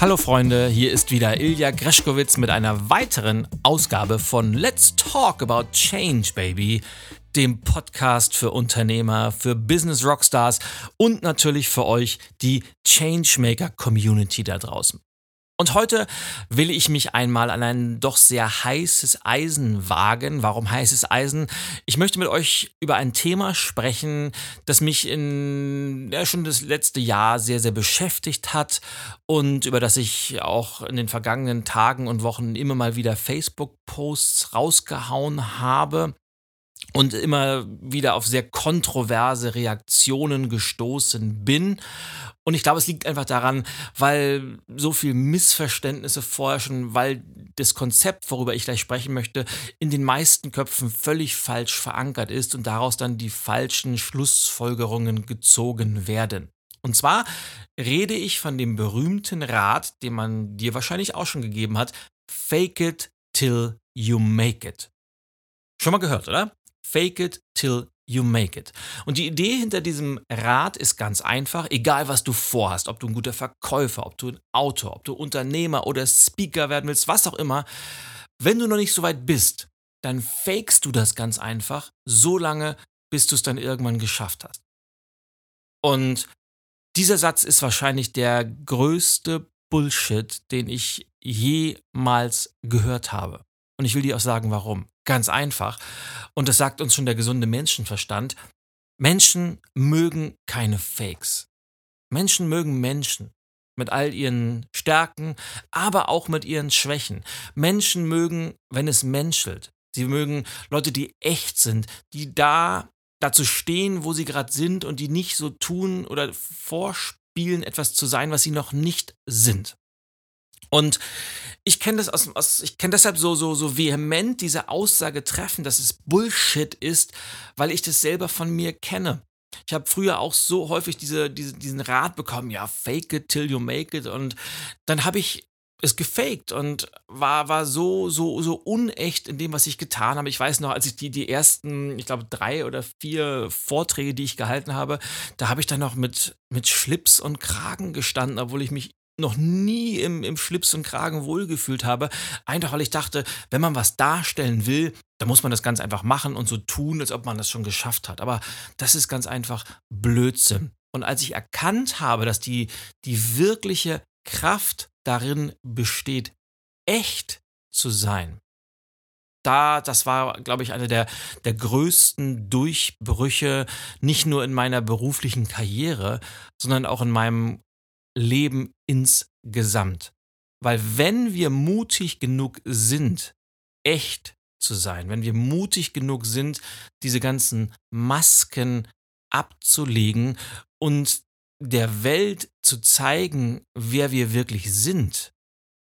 Hallo Freunde, hier ist wieder Ilja Greschkowitz mit einer weiteren Ausgabe von Let's Talk About Change, Baby, dem Podcast für Unternehmer, für Business Rockstars und natürlich für euch, die Changemaker Community da draußen. Und heute will ich mich einmal an ein doch sehr heißes Eisen wagen. Warum heißes Eisen? Ich möchte mit euch über ein Thema sprechen, das mich in ja, schon das letzte Jahr sehr, sehr beschäftigt hat und über das ich auch in den vergangenen Tagen und Wochen immer mal wieder Facebook-Posts rausgehauen habe und immer wieder auf sehr kontroverse Reaktionen gestoßen bin. Und ich glaube, es liegt einfach daran, weil so viel Missverständnisse vorherrschen, weil das Konzept, worüber ich gleich sprechen möchte, in den meisten Köpfen völlig falsch verankert ist und daraus dann die falschen Schlussfolgerungen gezogen werden. Und zwar rede ich von dem berühmten Rat, den man dir wahrscheinlich auch schon gegeben hat, Fake it till you make it. Schon mal gehört, oder? Fake it till you make it. Und die Idee hinter diesem Rat ist ganz einfach, egal was du vorhast, ob du ein guter Verkäufer, ob du ein Autor, ob du Unternehmer oder Speaker werden willst, was auch immer, wenn du noch nicht so weit bist, dann fakest du das ganz einfach, so lange, bis du es dann irgendwann geschafft hast. Und dieser Satz ist wahrscheinlich der größte Bullshit, den ich jemals gehört habe. Und ich will dir auch sagen, warum. Ganz einfach. Und das sagt uns schon der gesunde Menschenverstand. Menschen mögen keine Fakes. Menschen mögen Menschen mit all ihren Stärken, aber auch mit ihren Schwächen. Menschen mögen, wenn es menschelt. Sie mögen Leute, die echt sind, die da dazu stehen, wo sie gerade sind und die nicht so tun oder vorspielen, etwas zu sein, was sie noch nicht sind. Und ich kenne das aus, aus ich kenne deshalb so, so, so vehement diese Aussage treffen, dass es Bullshit ist, weil ich das selber von mir kenne. Ich habe früher auch so häufig diese, diese, diesen Rat bekommen, ja, fake it till you make it. Und dann habe ich es gefaked und war, war so, so, so unecht in dem, was ich getan habe. Ich weiß noch, als ich die, die ersten, ich glaube, drei oder vier Vorträge, die ich gehalten habe, da habe ich dann noch mit, mit Schlips und Kragen gestanden, obwohl ich mich noch nie im, im Schlips und Kragen wohlgefühlt habe. Einfach weil ich dachte, wenn man was darstellen will, dann muss man das ganz einfach machen und so tun, als ob man das schon geschafft hat. Aber das ist ganz einfach Blödsinn. Und als ich erkannt habe, dass die, die wirkliche Kraft darin besteht, echt zu sein, da, das war, glaube ich, eine der, der größten Durchbrüche, nicht nur in meiner beruflichen Karriere, sondern auch in meinem Leben insgesamt. Weil wenn wir mutig genug sind, echt zu sein, wenn wir mutig genug sind, diese ganzen Masken abzulegen und der Welt zu zeigen, wer wir wirklich sind,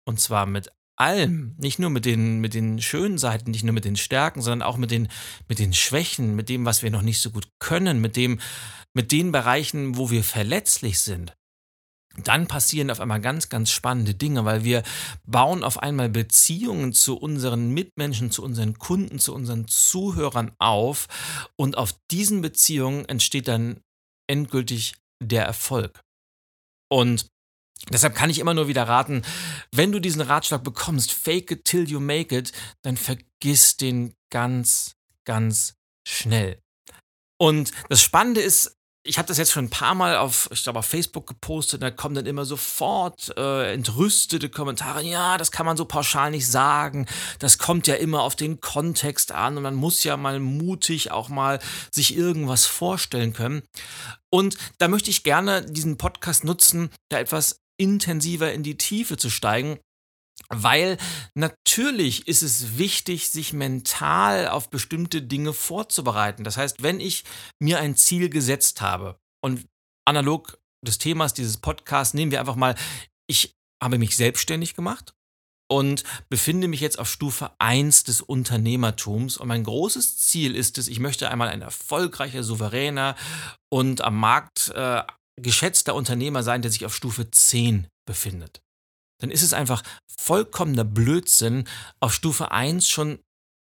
und zwar mit allem, nicht nur mit den, mit den schönen Seiten, nicht nur mit den Stärken, sondern auch mit den, mit den Schwächen, mit dem, was wir noch nicht so gut können, mit dem, mit den Bereichen, wo wir verletzlich sind, dann passieren auf einmal ganz, ganz spannende Dinge, weil wir bauen auf einmal Beziehungen zu unseren Mitmenschen, zu unseren Kunden, zu unseren Zuhörern auf und auf diesen Beziehungen entsteht dann endgültig der Erfolg. Und deshalb kann ich immer nur wieder raten, wenn du diesen Ratschlag bekommst, fake it till you make it, dann vergiss den ganz, ganz schnell. Und das Spannende ist, ich habe das jetzt schon ein paar Mal auf, ich glaube, auf Facebook gepostet, da kommen dann immer sofort äh, entrüstete Kommentare. Ja, das kann man so pauschal nicht sagen. Das kommt ja immer auf den Kontext an und man muss ja mal mutig auch mal sich irgendwas vorstellen können. Und da möchte ich gerne diesen Podcast nutzen, da etwas intensiver in die Tiefe zu steigen weil natürlich ist es wichtig, sich mental auf bestimmte Dinge vorzubereiten. Das heißt, wenn ich mir ein Ziel gesetzt habe und analog des Themas dieses Podcasts nehmen wir einfach mal, ich habe mich selbstständig gemacht und befinde mich jetzt auf Stufe 1 des Unternehmertums. Und mein großes Ziel ist es, ich möchte einmal ein erfolgreicher, souveräner und am Markt äh, geschätzter Unternehmer sein, der sich auf Stufe 10 befindet. Dann ist es einfach vollkommener Blödsinn, auf Stufe 1 schon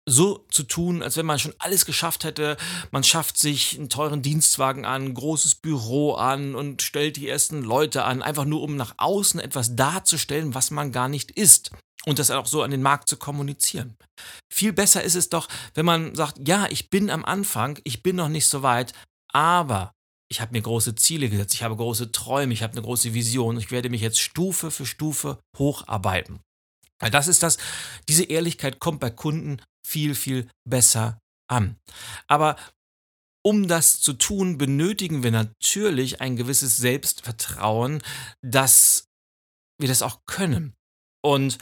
so zu tun, als wenn man schon alles geschafft hätte. Man schafft sich einen teuren Dienstwagen an, ein großes Büro an und stellt die ersten Leute an, einfach nur um nach außen etwas darzustellen, was man gar nicht ist. Und das auch so an den Markt zu kommunizieren. Viel besser ist es doch, wenn man sagt, ja, ich bin am Anfang, ich bin noch nicht so weit, aber ich habe mir große Ziele gesetzt, ich habe große Träume, ich habe eine große Vision, ich werde mich jetzt Stufe für Stufe hocharbeiten. Weil das ist das, diese Ehrlichkeit kommt bei Kunden viel, viel besser an. Aber um das zu tun, benötigen wir natürlich ein gewisses Selbstvertrauen, dass wir das auch können. Und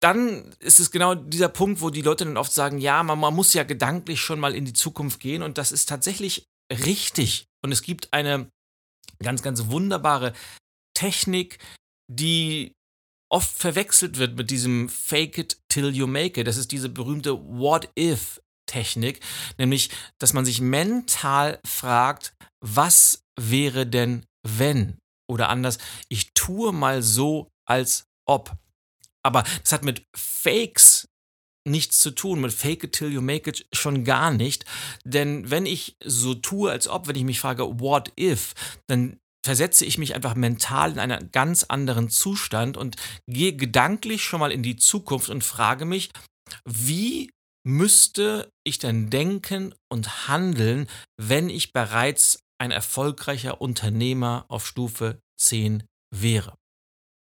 dann ist es genau dieser Punkt, wo die Leute dann oft sagen, ja, man, man, muss ja gedanklich schon mal in die Zukunft gehen und das ist tatsächlich richtig. Und es gibt eine ganz, ganz wunderbare Technik, die oft verwechselt wird mit diesem Fake it till you make it. Das ist diese berühmte What if Technik, nämlich, dass man sich mental fragt, was wäre denn wenn? Oder anders, ich tue mal so, als ob. Aber das hat mit Fakes nichts zu tun, mit Fake it till you make it schon gar nicht. Denn wenn ich so tue, als ob, wenn ich mich frage, what if, dann versetze ich mich einfach mental in einen ganz anderen Zustand und gehe gedanklich schon mal in die Zukunft und frage mich, wie müsste ich denn denken und handeln, wenn ich bereits ein erfolgreicher Unternehmer auf Stufe 10 wäre?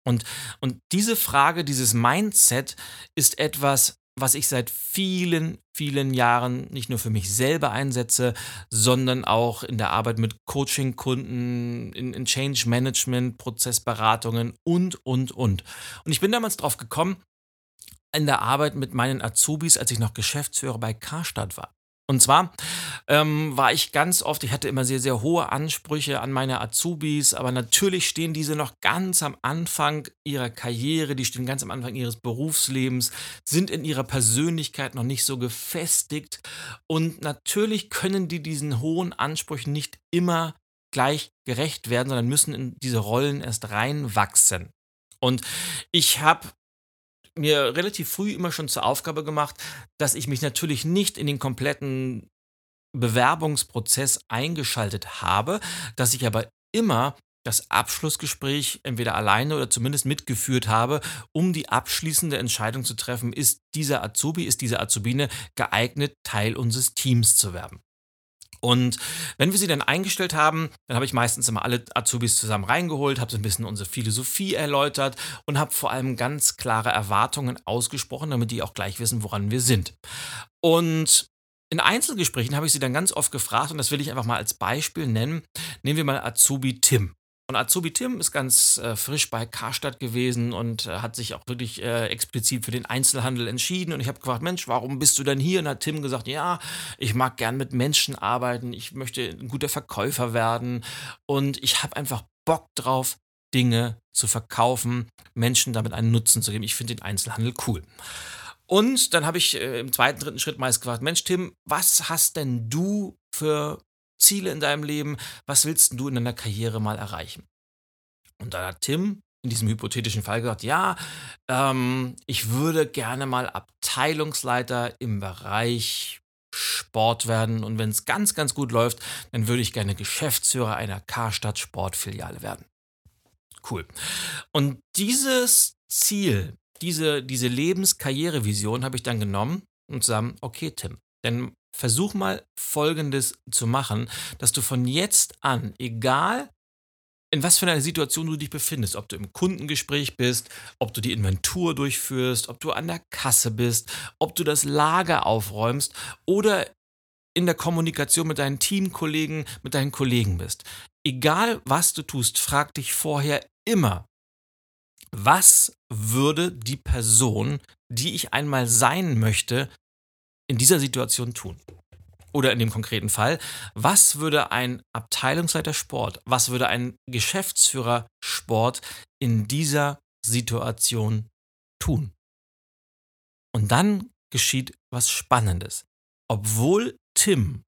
Und, und diese Frage, dieses Mindset ist etwas, was ich seit vielen, vielen Jahren nicht nur für mich selber einsetze, sondern auch in der Arbeit mit Coaching-Kunden, in, in Change Management, Prozessberatungen und, und, und. Und ich bin damals drauf gekommen, in der Arbeit mit meinen Azubis, als ich noch Geschäftsführer bei Karstadt war. Und zwar ähm, war ich ganz oft, ich hatte immer sehr, sehr hohe Ansprüche an meine Azubis, aber natürlich stehen diese noch ganz am Anfang ihrer Karriere, die stehen ganz am Anfang ihres Berufslebens, sind in ihrer Persönlichkeit noch nicht so gefestigt und natürlich können die diesen hohen Ansprüchen nicht immer gleich gerecht werden, sondern müssen in diese Rollen erst reinwachsen. Und ich habe mir relativ früh immer schon zur Aufgabe gemacht, dass ich mich natürlich nicht in den kompletten Bewerbungsprozess eingeschaltet habe, dass ich aber immer das Abschlussgespräch entweder alleine oder zumindest mitgeführt habe, um die abschließende Entscheidung zu treffen, ist dieser Azubi, ist diese Azubine geeignet, Teil unseres Teams zu werden. Und wenn wir sie dann eingestellt haben, dann habe ich meistens immer alle Azubis zusammen reingeholt, habe so ein bisschen unsere Philosophie erläutert und habe vor allem ganz klare Erwartungen ausgesprochen, damit die auch gleich wissen, woran wir sind. Und in Einzelgesprächen habe ich sie dann ganz oft gefragt, und das will ich einfach mal als Beispiel nennen. Nehmen wir mal Azubi Tim. Und Azubi Tim ist ganz äh, frisch bei Karstadt gewesen und äh, hat sich auch wirklich äh, explizit für den Einzelhandel entschieden. Und ich habe gefragt, Mensch, warum bist du denn hier? Und hat Tim gesagt, ja, ich mag gern mit Menschen arbeiten, ich möchte ein guter Verkäufer werden und ich habe einfach Bock drauf, Dinge zu verkaufen, Menschen damit einen Nutzen zu geben. Ich finde den Einzelhandel cool. Und dann habe ich äh, im zweiten, dritten Schritt meist gefragt, Mensch, Tim, was hast denn du für Ziele in deinem Leben? Was willst du in deiner Karriere mal erreichen? Und dann hat Tim in diesem hypothetischen Fall gesagt, ja, ähm, ich würde gerne mal Abteilungsleiter im Bereich Sport werden und wenn es ganz, ganz gut läuft, dann würde ich gerne Geschäftsführer einer Karstadt Sportfiliale werden. Cool. Und dieses Ziel, diese, diese Lebenskarrierevision habe ich dann genommen und zusammen, okay, Tim, denn versuch mal Folgendes zu machen, dass du von jetzt an, egal in was für einer Situation du dich befindest, ob du im Kundengespräch bist, ob du die Inventur durchführst, ob du an der Kasse bist, ob du das Lager aufräumst oder in der Kommunikation mit deinen Teamkollegen, mit deinen Kollegen bist. Egal was du tust, frag dich vorher immer, was würde die Person, die ich einmal sein möchte, in dieser Situation tun? Oder in dem konkreten Fall, was würde ein Abteilungsleiter Sport, was würde ein Geschäftsführer Sport in dieser Situation tun? Und dann geschieht was Spannendes. Obwohl Tim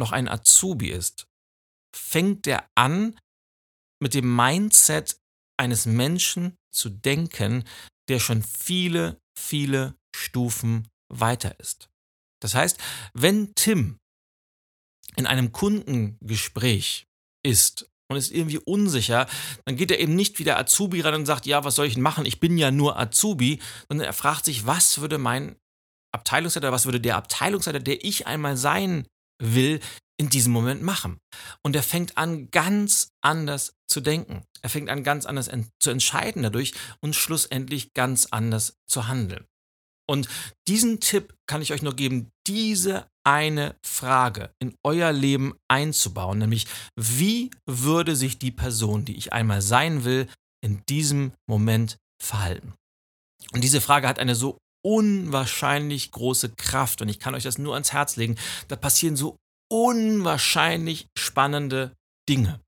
noch ein Azubi ist, fängt er an, mit dem Mindset eines Menschen zu denken, der schon viele, viele Stufen weiter ist. Das heißt, wenn Tim in einem Kundengespräch ist und ist irgendwie unsicher, dann geht er eben nicht wie der Azubi ran und sagt, ja, was soll ich denn machen? Ich bin ja nur Azubi, sondern er fragt sich, was würde mein Abteilungsleiter, was würde der Abteilungsleiter, der ich einmal sein will, in diesem Moment machen. Und er fängt an, ganz anders zu denken. Er fängt an, ganz anders zu entscheiden dadurch und schlussendlich ganz anders zu handeln. Und diesen Tipp kann ich euch nur geben, diese eine Frage in euer Leben einzubauen, nämlich wie würde sich die Person, die ich einmal sein will, in diesem Moment verhalten? Und diese Frage hat eine so unwahrscheinlich große Kraft und ich kann euch das nur ans Herz legen. Da passieren so unwahrscheinlich spannende Dinge.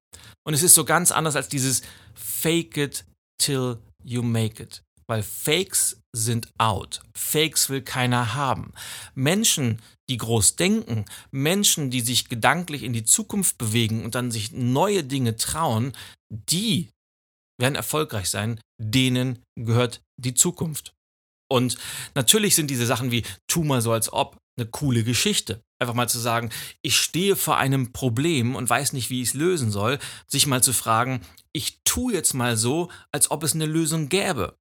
Und es ist so ganz anders als dieses Fake it till you make it. Weil Fakes sind out. Fakes will keiner haben. Menschen, die groß denken, Menschen, die sich gedanklich in die Zukunft bewegen und dann sich neue Dinge trauen, die werden erfolgreich sein. Denen gehört die Zukunft. Und natürlich sind diese Sachen wie tu mal so als ob eine coole Geschichte. Einfach mal zu sagen, ich stehe vor einem Problem und weiß nicht, wie ich es lösen soll, sich mal zu fragen, ich tue jetzt mal so, als ob es eine Lösung gäbe.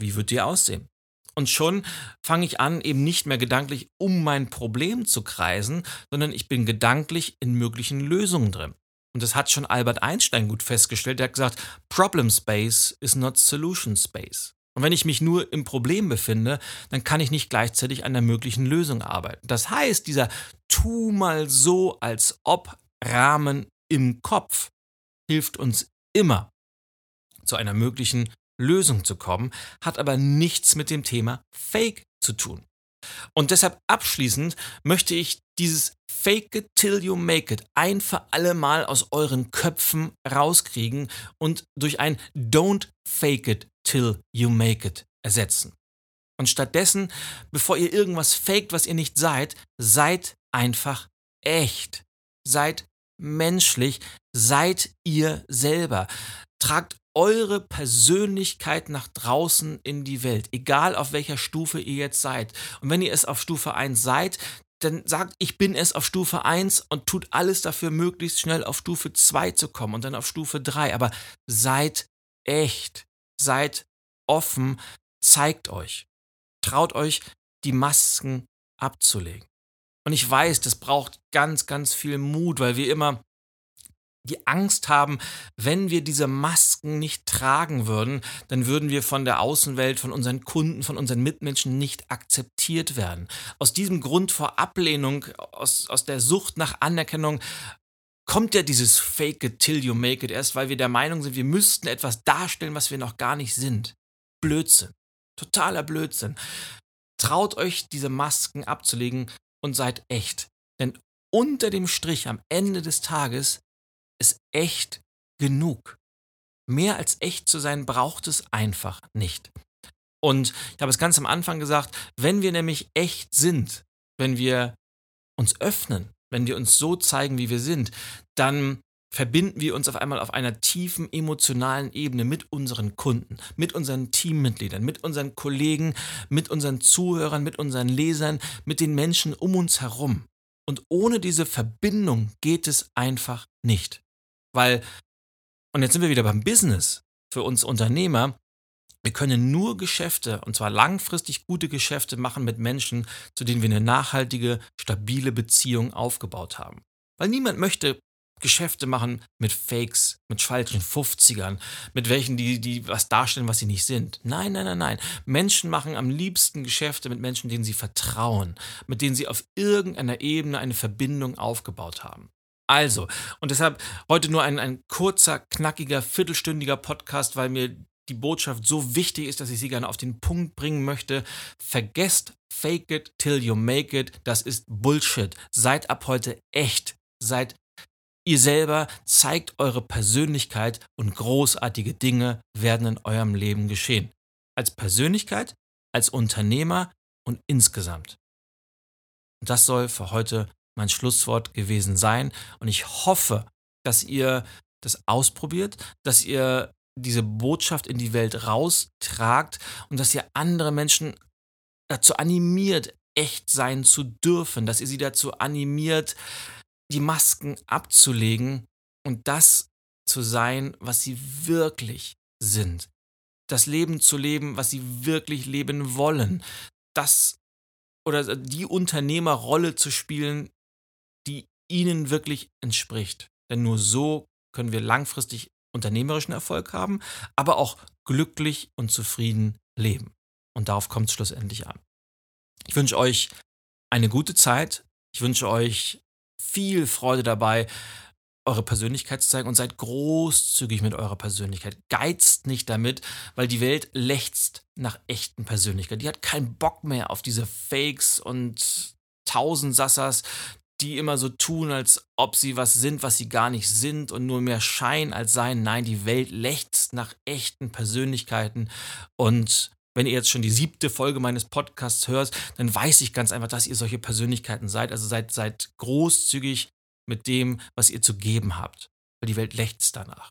Wie wird die aussehen? Und schon fange ich an, eben nicht mehr gedanklich um mein Problem zu kreisen, sondern ich bin gedanklich in möglichen Lösungen drin. Und das hat schon Albert Einstein gut festgestellt. Der hat gesagt, Problem Space is not Solution Space. Und wenn ich mich nur im Problem befinde, dann kann ich nicht gleichzeitig an der möglichen Lösung arbeiten. Das heißt, dieser Tu mal so als ob Rahmen im Kopf hilft uns immer zu einer möglichen Lösung zu kommen, hat aber nichts mit dem Thema Fake zu tun. Und deshalb abschließend möchte ich dieses Fake it till you make it ein für alle Mal aus euren Köpfen rauskriegen und durch ein Don't fake it till you make it ersetzen. Und stattdessen, bevor ihr irgendwas faked, was ihr nicht seid, seid einfach echt. Seid menschlich, seid ihr selber. Tragt eure Persönlichkeit nach draußen in die Welt, egal auf welcher Stufe ihr jetzt seid. Und wenn ihr es auf Stufe 1 seid, dann sagt, ich bin es auf Stufe 1 und tut alles dafür, möglichst schnell auf Stufe 2 zu kommen und dann auf Stufe 3. Aber seid echt, seid offen, zeigt euch, traut euch, die Masken abzulegen. Und ich weiß, das braucht ganz, ganz viel Mut, weil wir immer die Angst haben, wenn wir diese Masken nicht tragen würden, dann würden wir von der Außenwelt, von unseren Kunden, von unseren Mitmenschen nicht akzeptiert werden. Aus diesem Grund vor Ablehnung, aus, aus der Sucht nach Anerkennung, kommt ja dieses Fake it till you make it erst, weil wir der Meinung sind, wir müssten etwas darstellen, was wir noch gar nicht sind. Blödsinn. Totaler Blödsinn. Traut euch, diese Masken abzulegen und seid echt. Denn unter dem Strich am Ende des Tages ist echt genug. Mehr als echt zu sein braucht es einfach nicht. Und ich habe es ganz am Anfang gesagt, wenn wir nämlich echt sind, wenn wir uns öffnen, wenn wir uns so zeigen, wie wir sind, dann verbinden wir uns auf einmal auf einer tiefen emotionalen Ebene mit unseren Kunden, mit unseren Teammitgliedern, mit unseren Kollegen, mit unseren Zuhörern, mit unseren Lesern, mit den Menschen um uns herum. Und ohne diese Verbindung geht es einfach nicht. Weil, und jetzt sind wir wieder beim Business für uns Unternehmer, wir können nur Geschäfte, und zwar langfristig gute Geschäfte machen mit Menschen, zu denen wir eine nachhaltige, stabile Beziehung aufgebaut haben. Weil niemand möchte Geschäfte machen mit Fakes, mit falschen 50ern, mit welchen, die, die was darstellen, was sie nicht sind. Nein, nein, nein, nein. Menschen machen am liebsten Geschäfte mit Menschen, denen sie vertrauen, mit denen sie auf irgendeiner Ebene eine Verbindung aufgebaut haben. Also, und deshalb heute nur ein, ein kurzer, knackiger, viertelstündiger Podcast, weil mir die Botschaft so wichtig ist, dass ich sie gerne auf den Punkt bringen möchte. Vergesst fake it till you make it. Das ist Bullshit. Seid ab heute echt. Seid ihr selber, zeigt eure Persönlichkeit und großartige Dinge werden in eurem Leben geschehen. Als Persönlichkeit, als Unternehmer und insgesamt. Und das soll für heute mein Schlusswort gewesen sein. Und ich hoffe, dass ihr das ausprobiert, dass ihr diese Botschaft in die Welt raustragt und dass ihr andere Menschen dazu animiert, echt sein zu dürfen, dass ihr sie dazu animiert, die Masken abzulegen und das zu sein, was sie wirklich sind. Das Leben zu leben, was sie wirklich leben wollen. Das oder die Unternehmerrolle zu spielen, ihnen wirklich entspricht. Denn nur so können wir langfristig unternehmerischen Erfolg haben, aber auch glücklich und zufrieden leben. Und darauf kommt es schlussendlich an. Ich wünsche euch eine gute Zeit. Ich wünsche euch viel Freude dabei, eure Persönlichkeit zu zeigen und seid großzügig mit eurer Persönlichkeit. Geizt nicht damit, weil die Welt lechzt nach echten Persönlichkeit. Die hat keinen Bock mehr auf diese Fakes und Tausendsassers, die immer so tun, als ob sie was sind, was sie gar nicht sind und nur mehr Schein als sein. Nein, die Welt lechzt nach echten Persönlichkeiten und wenn ihr jetzt schon die siebte Folge meines Podcasts hört, dann weiß ich ganz einfach, dass ihr solche Persönlichkeiten seid. Also seid, seid großzügig mit dem, was ihr zu geben habt. Weil die Welt lechzt danach.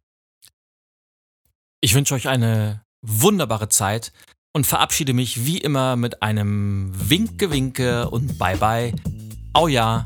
Ich wünsche euch eine wunderbare Zeit und verabschiede mich wie immer mit einem Winke, Winke und Bye Bye. Au ja,